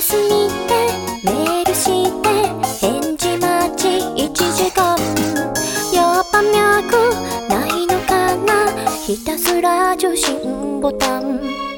休みでてメールして返事待ち1時間。やっぱ脈ないのかな。ひたすら受信ボタン。